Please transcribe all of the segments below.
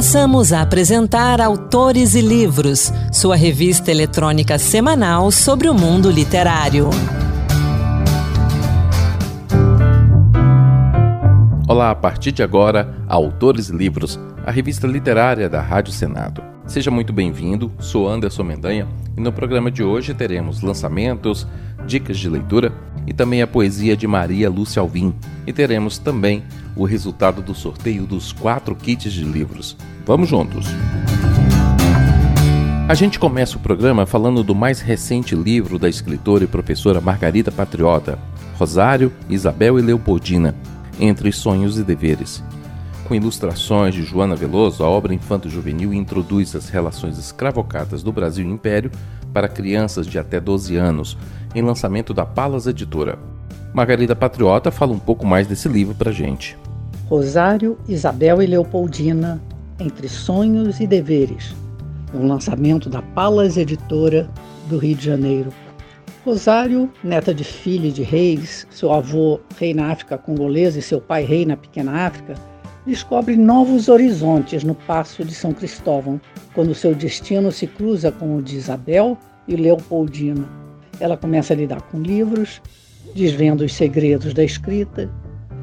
Passamos a apresentar Autores e Livros, sua revista eletrônica semanal sobre o mundo literário. Olá, a partir de agora, Autores e Livros, a revista literária da Rádio Senado. Seja muito bem-vindo, sou Anderson Mendanha e no programa de hoje teremos lançamentos, dicas de leitura e também a poesia de Maria Lúcia Alvim. E teremos também o resultado do sorteio dos quatro kits de livros. Vamos juntos! A gente começa o programa falando do mais recente livro da escritora e professora Margarida Patriota, Rosário, Isabel e Leopoldina, Entre Sonhos e Deveres. Com ilustrações de Joana Veloso, a obra infanto-juvenil introduz as relações escravocatas do Brasil Império para crianças de até 12 anos, em lançamento da Palas Editora. Margarida Patriota fala um pouco mais desse livro pra gente. Rosário, Isabel e Leopoldina, Entre Sonhos e Deveres, um lançamento da Palas Editora do Rio de Janeiro. Rosário, neta de filha de reis, seu avô rei na África congolesa e seu pai rei na pequena África, descobre novos horizontes no Passo de São Cristóvão, quando seu destino se cruza com o de Isabel e Leopoldina. Ela começa a lidar com livros, desvenda os segredos da escrita,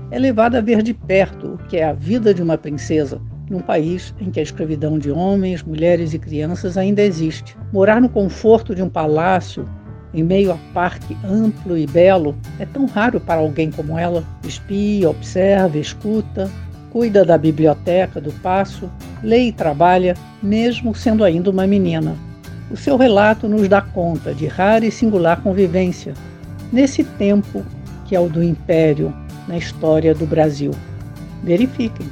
é levada a ver de perto o que é a vida de uma princesa num país em que a escravidão de homens, mulheres e crianças ainda existe. Morar no conforto de um palácio, em meio a parque amplo e belo, é tão raro para alguém como ela. Espia, observa, escuta, cuida da biblioteca, do passo, lê e trabalha, mesmo sendo ainda uma menina. O seu relato nos dá conta de rara e singular convivência nesse tempo que é o do Império na história do Brasil. Verifiquem.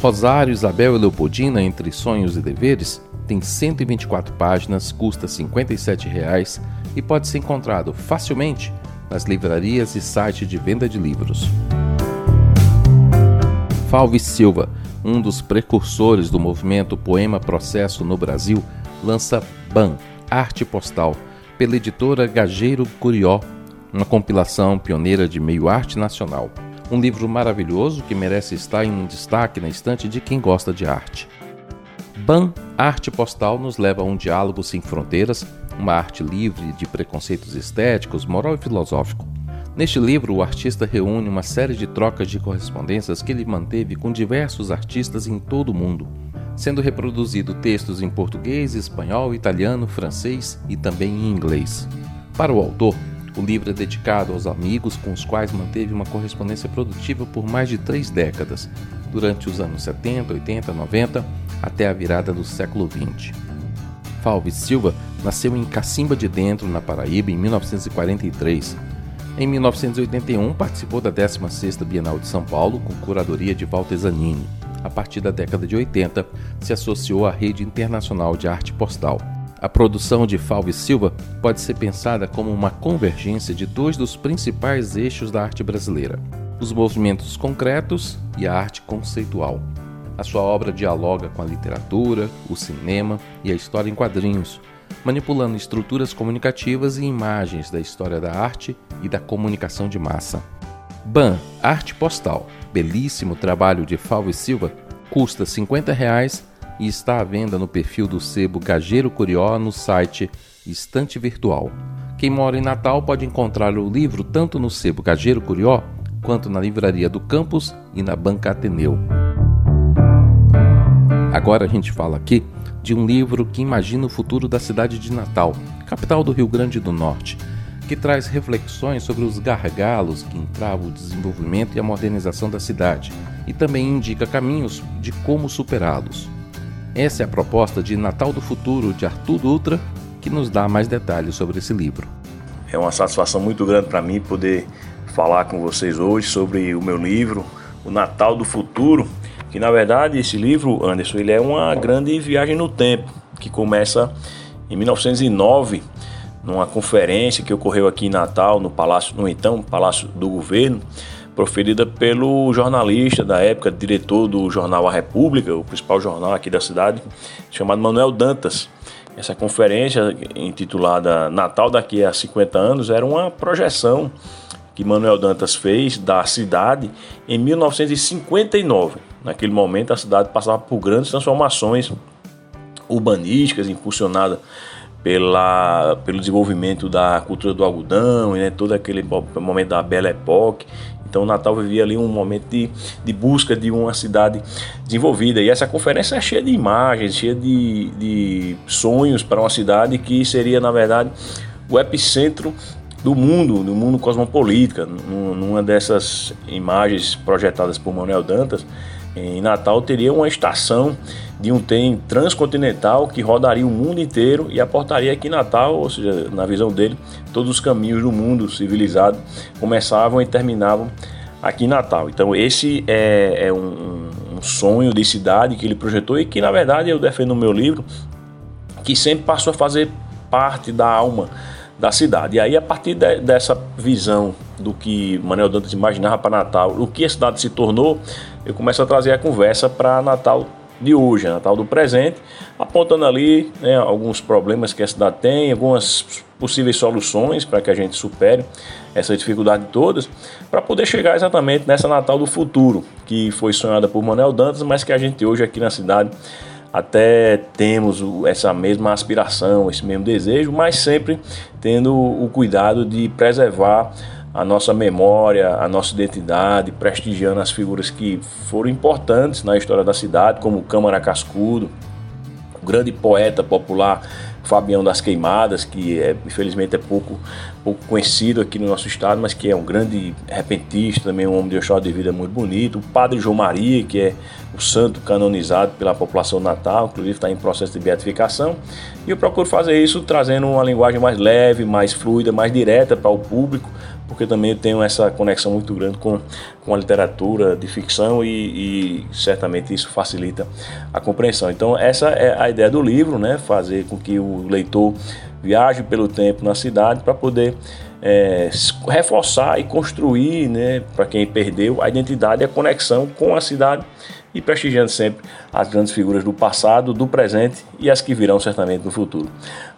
Rosário, Isabel e Leopoldina, Entre Sonhos e Deveres, tem 124 páginas, custa 57 reais e pode ser encontrado facilmente nas livrarias e sites de venda de livros. Falve Silva, um dos precursores do movimento Poema Processo no Brasil, lança BAN, Arte Postal, pela editora Gageiro Curió, uma compilação pioneira de meio arte nacional. Um livro maravilhoso que merece estar em destaque na estante de quem gosta de arte. BAN, Arte Postal, nos leva a um diálogo sem fronteiras, uma arte livre de preconceitos estéticos, moral e filosófico. Neste livro, o artista reúne uma série de trocas de correspondências que ele manteve com diversos artistas em todo o mundo, sendo reproduzido textos em português, espanhol, italiano, francês e também em inglês. Para o autor, o livro é dedicado aos amigos com os quais manteve uma correspondência produtiva por mais de três décadas, durante os anos 70, 80, 90, até a virada do século 20. Falves Silva nasceu em Cacimba de Dentro, na Paraíba, em 1943 em 1981, participou da 16ª Bienal de São Paulo com curadoria de Walter Zanini. A partir da década de 80, se associou à Rede Internacional de Arte Postal. A produção de Falve Silva pode ser pensada como uma convergência de dois dos principais eixos da arte brasileira: os movimentos concretos e a arte conceitual. A sua obra dialoga com a literatura, o cinema e a história em quadrinhos, manipulando estruturas comunicativas e imagens da história da arte e da comunicação de massa. Ban, arte postal, belíssimo trabalho de Falvo e Silva, custa 50 reais e está à venda no perfil do sebo Gageiro Curió no site Estante Virtual. Quem mora em Natal pode encontrar o livro tanto no sebo Gageiro Curió quanto na livraria do campus e na banca Ateneu. Agora a gente fala aqui de um livro que imagina o futuro da cidade de Natal, capital do Rio Grande do Norte, que traz reflexões sobre os gargalos que entravam o desenvolvimento e a modernização da cidade, e também indica caminhos de como superá-los. Essa é a proposta de Natal do Futuro de Arthur Dutra, que nos dá mais detalhes sobre esse livro. É uma satisfação muito grande para mim poder falar com vocês hoje sobre o meu livro, O Natal do Futuro, que na verdade esse livro, Anderson, ele é uma grande viagem no tempo, que começa em 1909, numa conferência que ocorreu aqui em Natal, no Palácio, no então Palácio do Governo, proferida pelo jornalista da época, diretor do jornal A República, o principal jornal aqui da cidade, chamado Manuel Dantas. Essa conferência, intitulada Natal daqui a 50 anos, era uma projeção que Manuel Dantas fez da cidade em 1959 naquele momento a cidade passava por grandes transformações urbanísticas impulsionadas pela, pelo desenvolvimento da cultura do algodão, né, todo aquele momento da Belle Époque. Então Natal vivia ali um momento de, de busca de uma cidade desenvolvida. E essa conferência é cheia de imagens, cheia de, de sonhos para uma cidade que seria, na verdade, o epicentro do mundo, do mundo cosmopolita. Numa dessas imagens projetadas por Manuel Dantas, em Natal teria uma estação de um trem transcontinental que rodaria o mundo inteiro e aportaria aqui em Natal, ou seja, na visão dele, todos os caminhos do mundo civilizado começavam e terminavam aqui em Natal. Então esse é, é um, um, sonho de cidade que ele projetou e que na verdade eu defendo no meu livro, que sempre passou a fazer parte da alma da cidade. E aí, a partir de, dessa visão do que Manuel Dantas imaginava para Natal, o que a cidade se tornou, eu começo a trazer a conversa para Natal de hoje, Natal do presente, apontando ali né, alguns problemas que a cidade tem, algumas possíveis soluções para que a gente supere essa dificuldade todas, para poder chegar exatamente nessa Natal do futuro, que foi sonhada por Manuel Dantas, mas que a gente hoje aqui na cidade até temos essa mesma aspiração, esse mesmo desejo, mas sempre tendo o cuidado de preservar a nossa memória, a nossa identidade, prestigiando as figuras que foram importantes na história da cidade, como Câmara Cascudo, o grande poeta popular Fabião das Queimadas, que é, infelizmente é pouco, pouco conhecido aqui no nosso estado, mas que é um grande repentista, também um homem de história de vida muito bonito. O Padre João Maria, que é o santo canonizado pela população natal, inclusive está em processo de beatificação. E eu procuro fazer isso trazendo uma linguagem mais leve, mais fluida, mais direta para o público, porque também eu tenho essa conexão muito grande com, com a literatura de ficção e, e, certamente isso facilita a compreensão. Então essa é a ideia do livro, né? fazer com que o leitor viaje pelo tempo na cidade para poder é, reforçar e construir, né, para quem perdeu, a identidade e a conexão com a cidade e prestigiando sempre as grandes figuras do passado, do presente e as que virão certamente no futuro.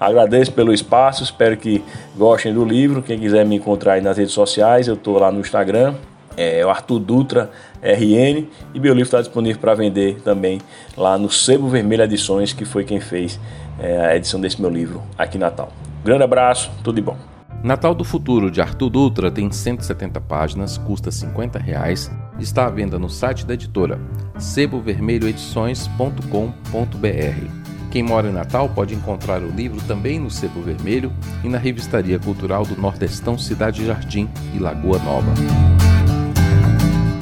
Agradeço pelo espaço, espero que gostem do livro. Quem quiser me encontrar aí nas redes sociais, eu estou lá no Instagram, é o Arthur Dutra RN e meu livro está disponível para vender também lá no Sebo Vermelho Edições, que foi quem fez é, a edição desse meu livro aqui em Natal. Grande abraço, tudo de bom. Natal do Futuro de Arthur Dutra tem 170 páginas, custa 50 reais, está à venda no site da editora sebovermelhoedições.com.br. Quem mora em Natal pode encontrar o livro também no Sebo Vermelho e na Revistaria Cultural do Nordestão Cidade Jardim e Lagoa Nova.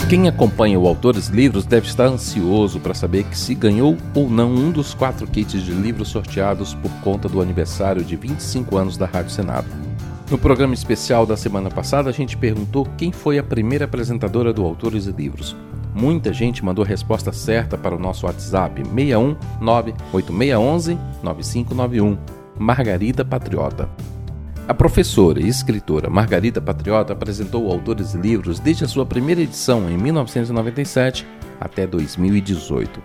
Quem acompanha o Autores Livros deve estar ansioso para saber que se ganhou ou não um dos quatro kits de livros sorteados por conta do aniversário de 25 anos da Rádio Senado. No programa especial da semana passada, a gente perguntou quem foi a primeira apresentadora do Autores e Livros. Muita gente mandou a resposta certa para o nosso WhatsApp 61 98611 9591. Margarida Patriota. A professora e escritora Margarida Patriota apresentou Autores e Livros desde a sua primeira edição em 1997 até 2018.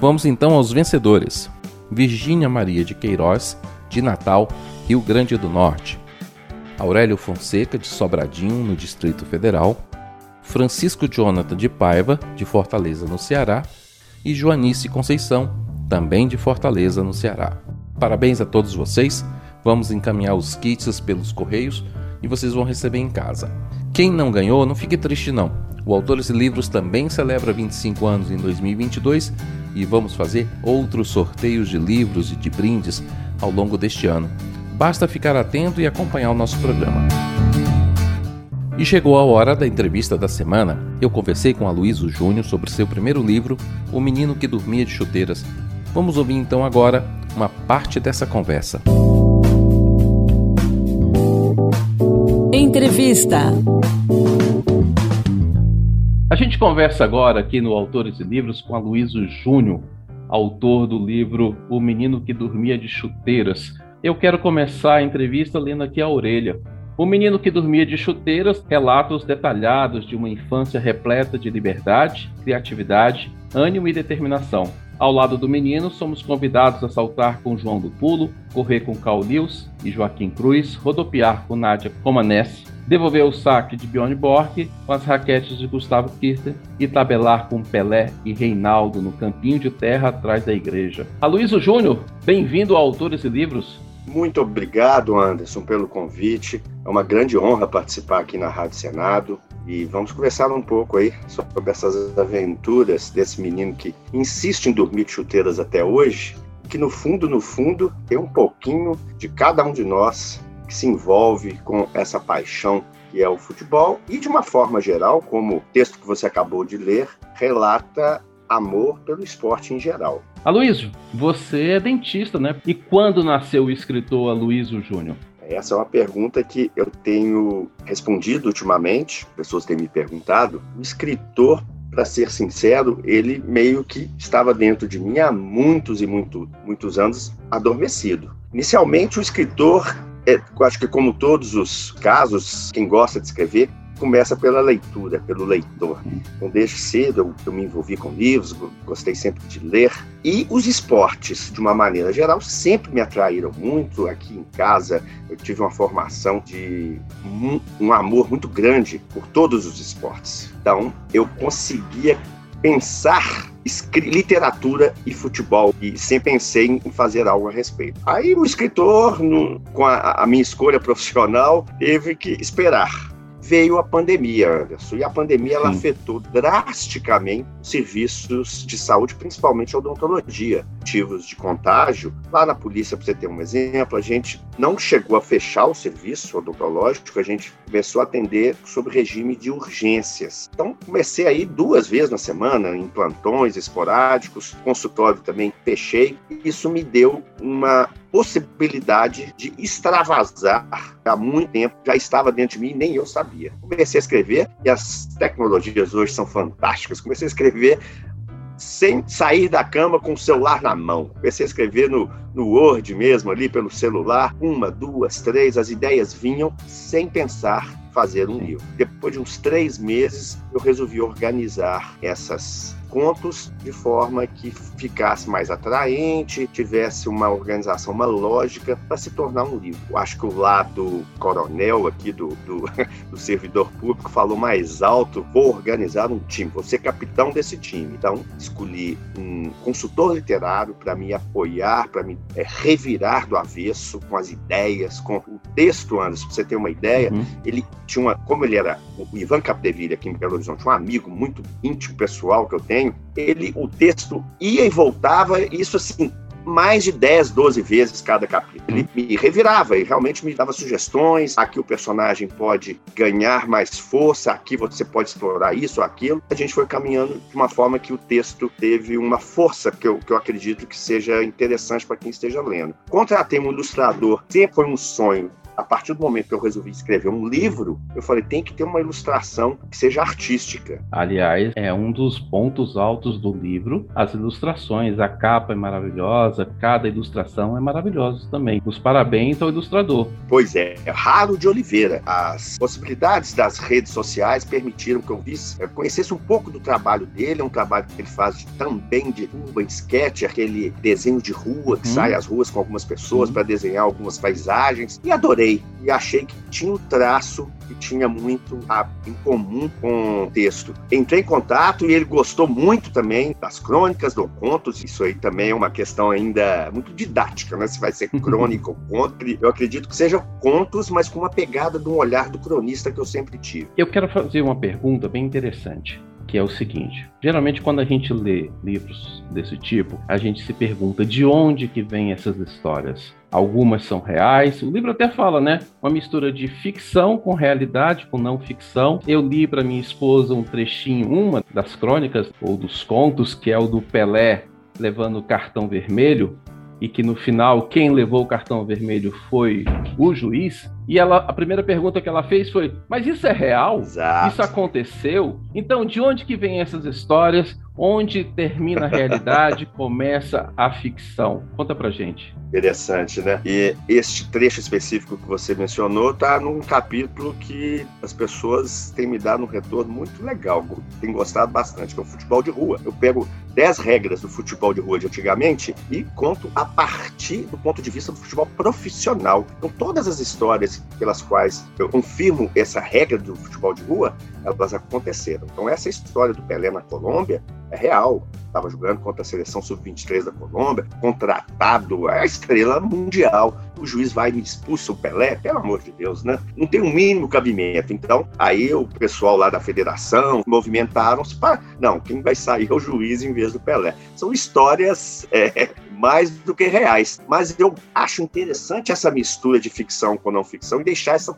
Vamos então aos vencedores. Virgínia Maria de Queiroz, de Natal, Rio Grande do Norte. Aurélio Fonseca, de Sobradinho, no Distrito Federal, Francisco Jonathan de Paiva, de Fortaleza, no Ceará, e Joanice Conceição, também de Fortaleza, no Ceará. Parabéns a todos vocês, vamos encaminhar os kits pelos correios e vocês vão receber em casa. Quem não ganhou, não fique triste não. O Autores e Livros também celebra 25 anos em 2022 e vamos fazer outros sorteios de livros e de brindes ao longo deste ano. Basta ficar atento e acompanhar o nosso programa. E chegou a hora da entrevista da semana. Eu conversei com a Luísa Júnior sobre seu primeiro livro, O Menino que Dormia de Chuteiras. Vamos ouvir então agora uma parte dessa conversa. Entrevista. A gente conversa agora aqui no Autores e Livros com a Luísa Júnior, autor do livro O Menino que Dormia de Chuteiras, eu quero começar a entrevista lendo aqui a orelha. O menino que dormia de chuteiras, relatos detalhados de uma infância repleta de liberdade, criatividade, ânimo e determinação. Ao lado do menino, somos convidados a saltar com João do Pulo, correr com Cal Lewis e Joaquim Cruz, rodopiar com Nádia Romanessi, devolver o saque de Bjorn Borg com as raquetes de Gustavo Kirsten e tabelar com Pelé e Reinaldo no campinho de terra atrás da igreja. Aloysio Júnior, bem-vindo ao Autores e Livros. Muito obrigado, Anderson, pelo convite. É uma grande honra participar aqui na Rádio Senado e vamos conversar um pouco aí sobre essas aventuras desse menino que insiste em dormir de chuteiras até hoje, que no fundo, no fundo, tem um pouquinho de cada um de nós que se envolve com essa paixão que é o futebol e de uma forma geral, como o texto que você acabou de ler, relata amor pelo esporte em geral. Aloysio, você é dentista, né? E quando nasceu o escritor Aloysio Júnior? Essa é uma pergunta que eu tenho respondido ultimamente, pessoas têm me perguntado. O escritor, para ser sincero, ele meio que estava dentro de mim há muitos e muito, muitos anos adormecido. Inicialmente, o escritor, é, acho que como todos os casos, quem gosta de escrever, começa pela leitura, pelo leitor. Então, desde cedo eu, eu, me envolvi com livros, gostei sempre de ler. E os esportes, de uma maneira geral, sempre me atraíram muito. Aqui em casa, eu tive uma formação de um, um amor muito grande por todos os esportes. Então, eu conseguia pensar literatura e futebol e sempre pensei em fazer algo a respeito. Aí o escritor, no, com a, a minha escolha profissional, teve que esperar veio a pandemia, Anderson, e a pandemia ela afetou drasticamente serviços de saúde, principalmente a odontologia. Motivos de contágio, lá na polícia, para você ter um exemplo, a gente não chegou a fechar o serviço odontológico, a gente começou a atender sob regime de urgências. Então, comecei aí duas vezes na semana, em plantões esporádicos, consultório também fechei, isso me deu uma possibilidade de extravasar há muito tempo, já estava dentro de mim, nem eu sabia. Comecei a escrever e as tecnologias hoje são fantásticas. Comecei a escrever sem sair da cama com o celular na mão. Comecei a escrever no, no Word mesmo, ali pelo celular, uma, duas, três, as ideias vinham sem pensar fazer um livro. Depois de uns três meses, eu resolvi organizar essas contos de forma que ficasse mais atraente, tivesse uma organização, uma lógica para se tornar um livro. Eu acho que o lado coronel aqui do, do, do, servidor público falou mais alto: vou organizar um time, vou ser capitão desse time. Então, escolhi um consultor literário para me apoiar, para me é, revirar do avesso com as ideias, com o texto, Anderson, para você ter uma ideia, uhum. ele tinha uma, como ele era o Ivan Capdeville aqui em Belo Horizonte, um amigo muito íntimo, pessoal que eu tenho, ele, o texto ia e voltava, isso assim, mais de 10, 12 vezes cada capítulo. Ele me revirava e realmente me dava sugestões. Aqui o personagem pode ganhar mais força, aqui você pode explorar isso aquilo. A gente foi caminhando de uma forma que o texto teve uma força que eu, que eu acredito que seja interessante para quem esteja lendo. Contratei um ilustrador, sempre foi um sonho a partir do momento que eu resolvi escrever um livro, eu falei, tem que ter uma ilustração que seja artística. Aliás, é um dos pontos altos do livro, as ilustrações. A capa é maravilhosa, cada ilustração é maravilhosa também. Os parabéns ao ilustrador. Pois é, é raro de Oliveira. As possibilidades das redes sociais permitiram que eu visse, eu conhecesse um pouco do trabalho dele, é um trabalho que ele faz também de em sketch, aquele desenho de rua que hum. sai às ruas com algumas pessoas hum. para desenhar algumas paisagens. E adorei e achei que tinha um traço que tinha muito em comum com o texto. Entrei em contato e ele gostou muito também das crônicas, do contos. Isso aí também é uma questão ainda muito didática, né? Se vai ser crônica ou conto. Eu acredito que sejam contos, mas com uma pegada de um olhar do cronista que eu sempre tive. Eu quero fazer uma pergunta bem interessante que é o seguinte: geralmente quando a gente lê livros desse tipo, a gente se pergunta de onde que vêm essas histórias. Algumas são reais. O livro até fala, né? Uma mistura de ficção com realidade, com não ficção. Eu li para minha esposa um trechinho, uma das crônicas ou dos contos, que é o do Pelé levando o cartão vermelho e que no final quem levou o cartão vermelho foi o juiz. E ela, a primeira pergunta que ela fez foi: "Mas isso é real? Exato. Isso aconteceu? Então, de onde que vêm essas histórias? Onde termina a realidade, começa a ficção. Conta pra gente. Interessante, né? E este trecho específico que você mencionou está num capítulo que as pessoas têm me dado um retorno muito legal, têm gostado bastante, que é o futebol de rua. Eu pego 10 regras do futebol de rua de antigamente e conto a partir do ponto de vista do futebol profissional. Então, todas as histórias pelas quais eu confirmo essa regra do futebol de rua, elas aconteceram. Então, essa história do Pelé na Colômbia é real. Estava jogando contra a seleção sub-23 da Colômbia, contratado, a estrela mundial. O juiz vai e me expulsa o Pelé, pelo amor de Deus, né? Não tem o um mínimo cabimento. Então, aí o pessoal lá da federação movimentaram-se para. Não, quem vai sair é o juiz em vez do Pelé. São histórias é, mais do que reais. Mas eu acho interessante essa mistura de ficção com não ficção e deixar essa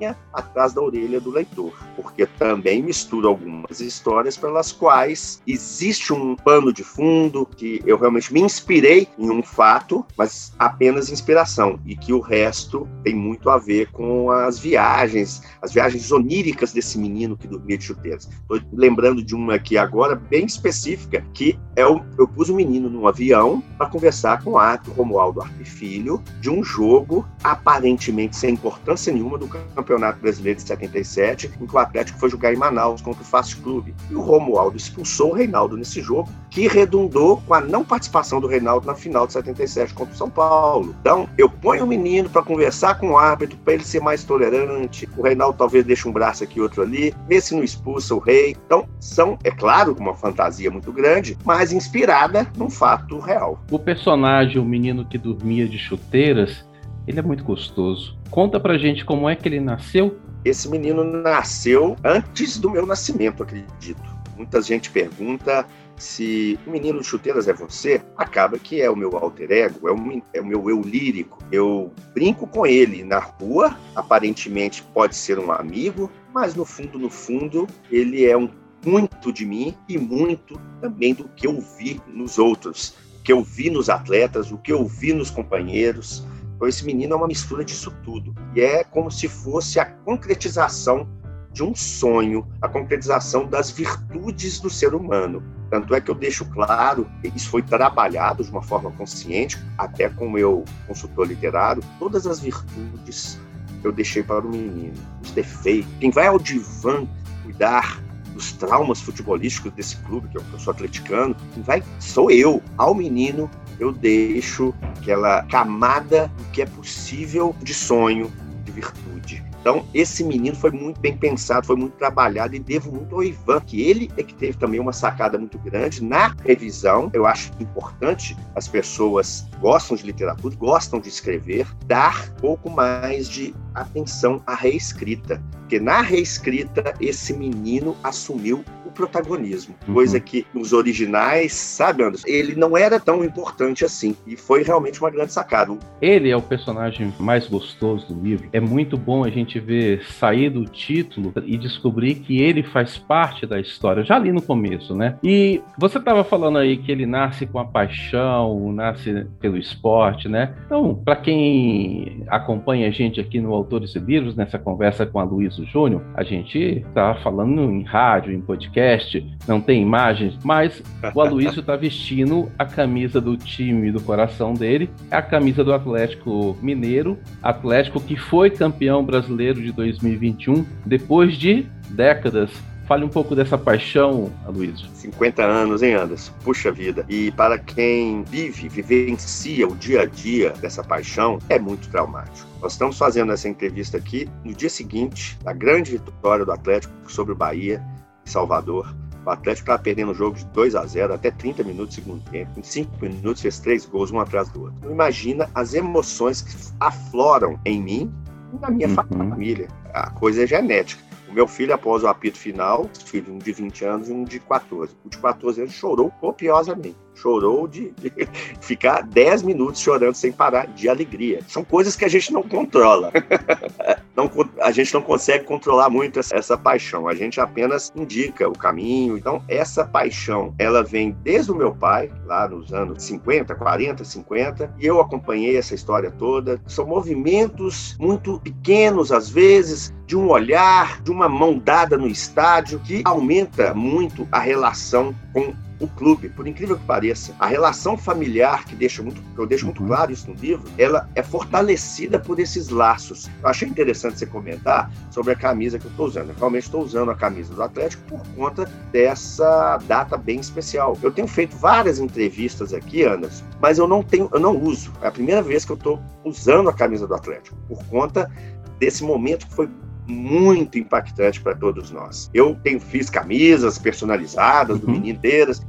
pulguinha atrás da orelha do leitor, porque também mistura algumas histórias pelas quais existe um pano de fundo que eu realmente me inspirei em um fato, mas apenas inspiração, e que o resto tem muito a ver com as viagens, as viagens oníricas desse menino que dormia de chuteiras. Estou lembrando de uma aqui agora bem específica, que é o, eu pus o um menino num avião para conversar com o Arthur Romualdo Arpe Filho de um jogo aparentemente sem importância nenhuma do Campeonato Brasileiro de 77, em que o Atlético foi jogar em Manaus contra o Fast Clube. E o Romualdo expulsou o Reinaldo nesse jogo, que redundou com a não participação do Reinaldo na final de 77 contra o São Paulo. Então, eu ponho o menino para conversar com o árbitro, para ele ser mais tolerante. O Reinaldo talvez deixe um braço aqui, outro ali, vê se não expulsa o rei. Então, são, é claro, uma fantasia muito grande, mas inspirada num fato real. O personagem, o menino que dormia de chuteiras, ele é muito gostoso. Conta pra gente como é que ele nasceu. Esse menino nasceu antes do meu nascimento, acredito. Muita gente pergunta se o menino de chuteiras é você, acaba que é o meu alter ego, é o, é o meu eu lírico. Eu brinco com ele na rua, aparentemente pode ser um amigo, mas no fundo, no fundo, ele é um muito de mim e muito também do que eu vi nos outros, o que eu vi nos atletas, o que eu vi nos companheiros. Então, esse menino é uma mistura disso tudo. E é como se fosse a concretização de um sonho, a concretização das virtudes do ser humano. Tanto é que eu deixo claro, isso foi trabalhado de uma forma consciente, até com o meu consultor literário, todas as virtudes eu deixei para o menino, os defeitos. Quem vai ao divã cuidar dos traumas futebolísticos desse clube, que eu sou atleticano, vai sou eu. Ao menino eu deixo aquela camada do que é possível de sonho, de virtude. Então, esse menino foi muito bem pensado, foi muito trabalhado e devo muito ao Ivan, que ele é que teve também uma sacada muito grande na revisão. Eu acho importante as pessoas gostam de literatura, gostam de escrever, dar um pouco mais de atenção à reescrita. Porque na reescrita, esse menino assumiu o protagonismo, uhum. coisa que nos originais, sabe, Anderson, ele não era tão importante assim. E foi realmente uma grande sacada. Ele é o personagem mais gostoso do livro. É muito bom a gente ver sair do título e descobrir que ele faz parte da história, já ali no começo, né? E você estava falando aí que ele nasce com a paixão, nasce pelo esporte, né? Então, para quem acompanha a gente aqui no Autores e Livros, nessa conversa com a Luísa Júnior, a gente está falando em rádio, em podcast, não tem imagens, mas o Aloysio está vestindo a camisa do time do coração dele, é a camisa do Atlético Mineiro, Atlético que foi campeão brasileiro de 2021, depois de décadas Fale um pouco dessa paixão, Aloysio. 50 anos, hein, Anderson? Puxa vida. E para quem vive, vivencia o dia a dia dessa paixão, é muito traumático. Nós estamos fazendo essa entrevista aqui no dia seguinte da grande vitória do Atlético sobre o Bahia, Salvador. O Atlético estava perdendo o jogo de 2 a 0 até 30 minutos do segundo tempo. Em 5 minutos fez três gols, um atrás do outro. Então, imagina as emoções que afloram em mim e na minha uhum. família. A coisa é genética. O meu filho, após o apito final, filho um de 20 anos e um de 14. O de 14 anos chorou copiosamente chorou de, de ficar 10 minutos chorando sem parar de alegria. São coisas que a gente não controla. não, a gente não consegue controlar muito essa, essa, paixão. A gente apenas indica o caminho. Então, essa paixão, ela vem desde o meu pai, lá nos anos 50, 40, 50, e eu acompanhei essa história toda. São movimentos muito pequenos, às vezes, de um olhar, de uma mão dada no estádio, que aumenta muito a relação com o clube, por incrível que pareça, a relação familiar que deixa muito, eu deixo muito uhum. claro isso no livro, ela é fortalecida por esses laços. Eu achei interessante você comentar sobre a camisa que eu estou usando. Eu realmente estou usando a camisa do Atlético por conta dessa data bem especial. Eu tenho feito várias entrevistas aqui, Anderson, mas eu não tenho, eu não uso. É a primeira vez que eu estou usando a camisa do Atlético por conta desse momento que foi muito impactante para todos nós. Eu tenho fiz camisas personalizadas do uhum.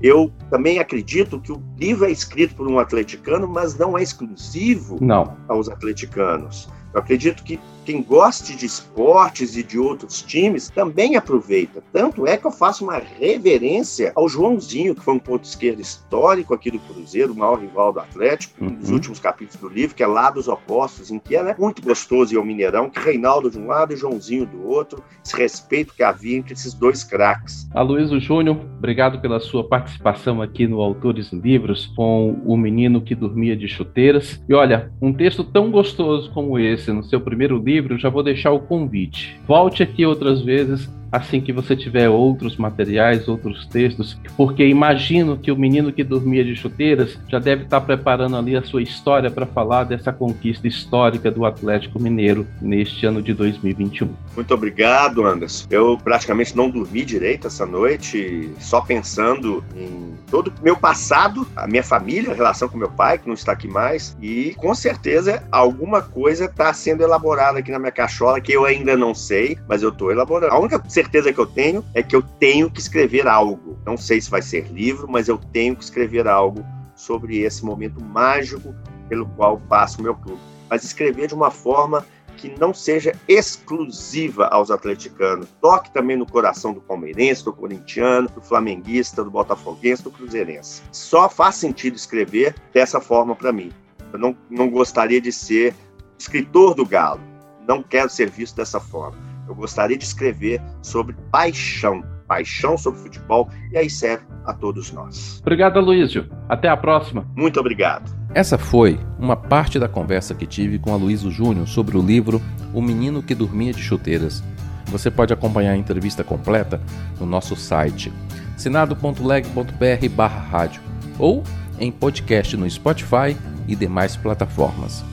Eu também acredito que o livro é escrito por um atleticano, mas não é exclusivo não. aos atleticanos. Eu acredito que quem goste de esportes e de outros times também aproveita. Tanto é que eu faço uma reverência ao Joãozinho, que foi um ponto esquerdo histórico aqui do Cruzeiro, o maior rival do Atlético, uhum. nos últimos capítulos do livro, que é lá dos opostos, em que é né, muito gostoso ir ao Mineirão, que Reinaldo de um lado e Joãozinho do outro, esse respeito que havia entre esses dois craques. Aloysio Júnior, obrigado pela sua participação aqui no Autores Livros com O Menino que Dormia de Chuteiras. E olha, um texto tão gostoso como esse, no seu primeiro livro, livro, já vou deixar o convite. Volte aqui outras vezes assim que você tiver outros materiais, outros textos, porque imagino que o menino que dormia de chuteiras já deve estar preparando ali a sua história para falar dessa conquista histórica do Atlético Mineiro neste ano de 2021. Muito obrigado, Anderson. Eu praticamente não dormi direito essa noite, só pensando em todo o meu passado, a minha família, a relação com meu pai, que não está aqui mais, e com certeza alguma coisa está sendo elaborada aqui na minha cachola que eu ainda não sei, mas eu estou elaborando. A única certeza que eu tenho é que eu tenho que escrever algo. Não sei se vai ser livro, mas eu tenho que escrever algo sobre esse momento mágico pelo qual passo o meu clube. Mas escrever de uma forma que não seja exclusiva aos atleticanos. Toque também no coração do palmeirense, do corintiano, do flamenguista, do botafoguense, do cruzeirense. Só faz sentido escrever dessa forma para mim. Eu não, não gostaria de ser escritor do Galo. Não quero ser visto dessa forma eu gostaria de escrever sobre paixão, paixão sobre futebol, e aí serve a todos nós. Obrigado, Aloysio. Até a próxima. Muito obrigado. Essa foi uma parte da conversa que tive com Aloysio Júnior sobre o livro O Menino que Dormia de Chuteiras. Você pode acompanhar a entrevista completa no nosso site sinado.leg.br barra rádio ou em podcast no Spotify e demais plataformas.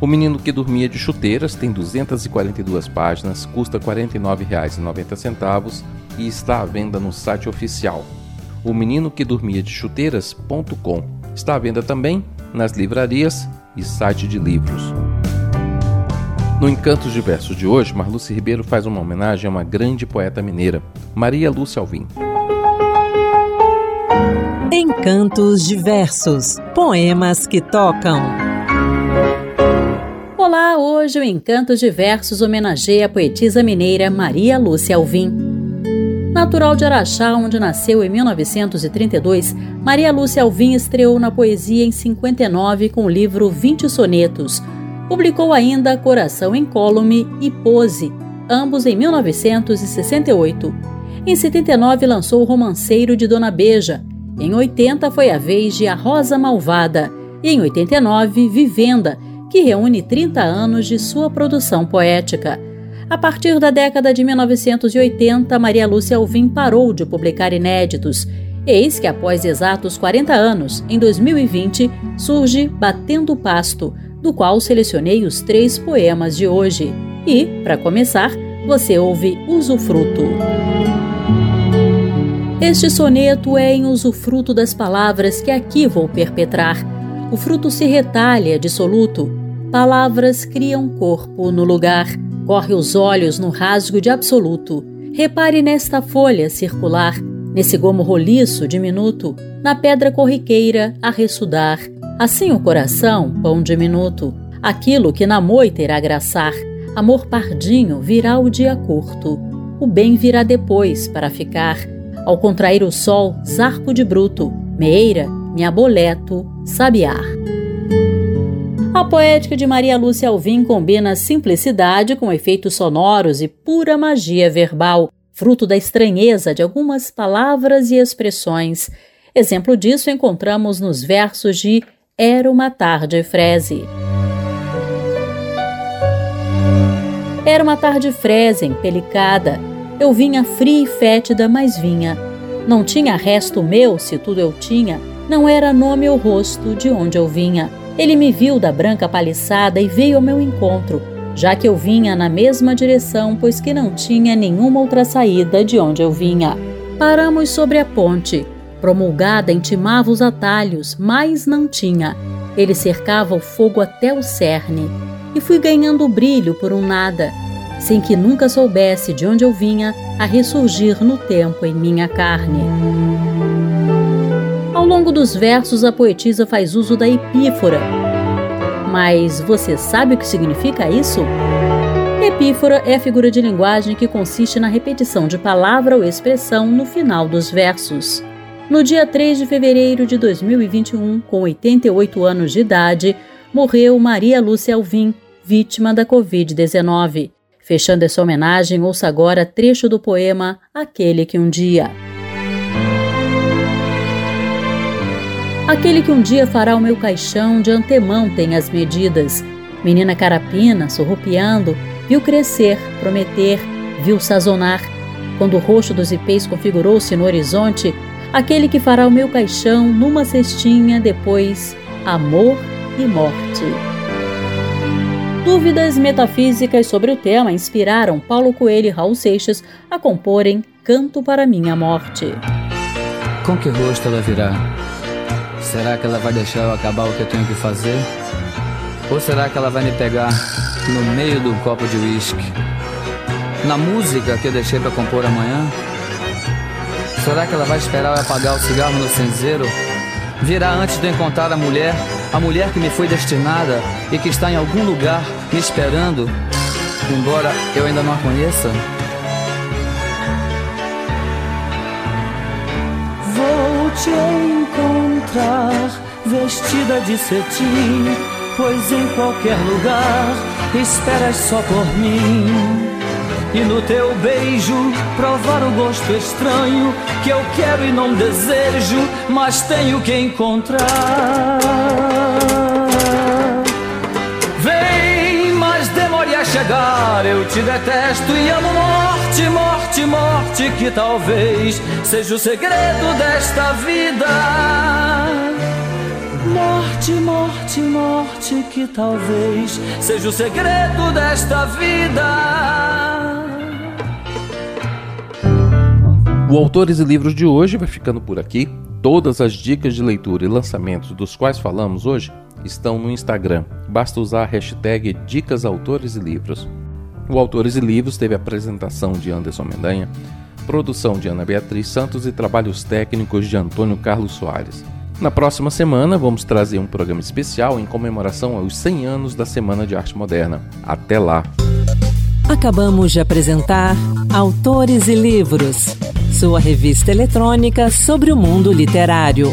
O Menino que Dormia de Chuteiras tem 242 páginas, custa R$ 49,90 e está à venda no site oficial. O Menino que Dormia de Chuteiras.com está à venda também nas livrarias e site de livros. No Encantos Diversos de hoje, Marluce Ribeiro faz uma homenagem a uma grande poeta mineira, Maria Lúcia Alvim. Encantos Diversos Poemas que tocam. Olá, hoje o Encantos Diversos homenageia a poetisa mineira Maria Lúcia Alvim. Natural de Araxá, onde nasceu em 1932, Maria Lúcia Alvim estreou na poesia em 59 com o livro 20 Sonetos. Publicou ainda Coração Incólume e Pose, ambos em 1968. Em 79 lançou o Romanceiro de Dona Beja. Em 80 foi a vez de A Rosa Malvada. E em 89, Vivenda, que reúne 30 anos de sua produção poética. A partir da década de 1980, Maria Lúcia Alvim parou de publicar inéditos. Eis que, após exatos 40 anos, em 2020, surge Batendo Pasto, do qual selecionei os três poemas de hoje. E, para começar, você ouve Usufruto. Este soneto é em usufruto das palavras que aqui vou perpetrar. O fruto se retalha, dissoluto, Palavras criam corpo no lugar. Corre os olhos no rasgo de absoluto. Repare nesta folha circular, nesse gomo roliço diminuto, na pedra corriqueira a ressudar. Assim o coração, pão diminuto, aquilo que na moita irá graçar. Amor pardinho virá o dia curto, o bem virá depois para ficar. Ao contrair o sol, zarpo de bruto, meira, me aboleto, sabiar. A poética de Maria Lúcia Alvim combina simplicidade com efeitos sonoros e pura magia verbal, fruto da estranheza de algumas palavras e expressões. Exemplo disso encontramos nos versos de Era uma tarde freze. Era uma tarde freze, empelicada. Eu vinha fria e fétida, mas vinha. Não tinha resto meu, se tudo eu tinha, não era nome ou rosto de onde eu vinha. Ele me viu da branca paliçada e veio ao meu encontro, já que eu vinha na mesma direção, pois que não tinha nenhuma outra saída de onde eu vinha. Paramos sobre a ponte. Promulgada intimava os atalhos, mas não tinha. Ele cercava o fogo até o cerne. E fui ganhando brilho por um nada, sem que nunca soubesse de onde eu vinha, a ressurgir no tempo em minha carne. Ao longo dos versos, a poetisa faz uso da epífora. Mas você sabe o que significa isso? Epífora é a figura de linguagem que consiste na repetição de palavra ou expressão no final dos versos. No dia 3 de fevereiro de 2021, com 88 anos de idade, morreu Maria Lúcia Alvim, vítima da Covid-19. Fechando essa homenagem, ouça agora trecho do poema Aquele que um dia. Aquele que um dia fará o meu caixão de antemão tem as medidas. Menina carapina, sorrupiando, viu crescer, prometer, viu sazonar. Quando o roxo dos ipês configurou-se no horizonte, aquele que fará o meu caixão numa cestinha, depois amor e morte. Dúvidas metafísicas sobre o tema inspiraram Paulo Coelho e Raul Seixas a comporem Canto para Minha Morte. Com que rosto ela virá? Será que ela vai deixar eu acabar o que eu tenho que fazer? Ou será que ela vai me pegar no meio do copo de uísque? Na música que eu deixei para compor amanhã? Será que ela vai esperar eu apagar o cigarro no cinzeiro? Virá antes de encontrar a mulher a mulher que me foi destinada e que está em algum lugar me esperando, embora eu ainda não a conheça? Vou te vestida de cetim, pois em qualquer lugar esperas só por mim. E no teu beijo provar o gosto estranho que eu quero e não desejo, mas tenho que encontrar. Vem, mas demore a chegar. Eu te detesto e amo morte, morte, morte, que talvez seja o segredo desta vida. Morte, morte, morte, que talvez seja o segredo desta vida. O Autores e Livros de hoje vai ficando por aqui. Todas as dicas de leitura e lançamentos dos quais falamos hoje estão no Instagram. Basta usar a hashtag Dicas Autores e Livros. O Autores e Livros teve apresentação de Anderson Mendanha, produção de Ana Beatriz Santos e trabalhos técnicos de Antônio Carlos Soares. Na próxima semana, vamos trazer um programa especial em comemoração aos 100 anos da Semana de Arte Moderna. Até lá! Acabamos de apresentar Autores e Livros sua revista eletrônica sobre o mundo literário.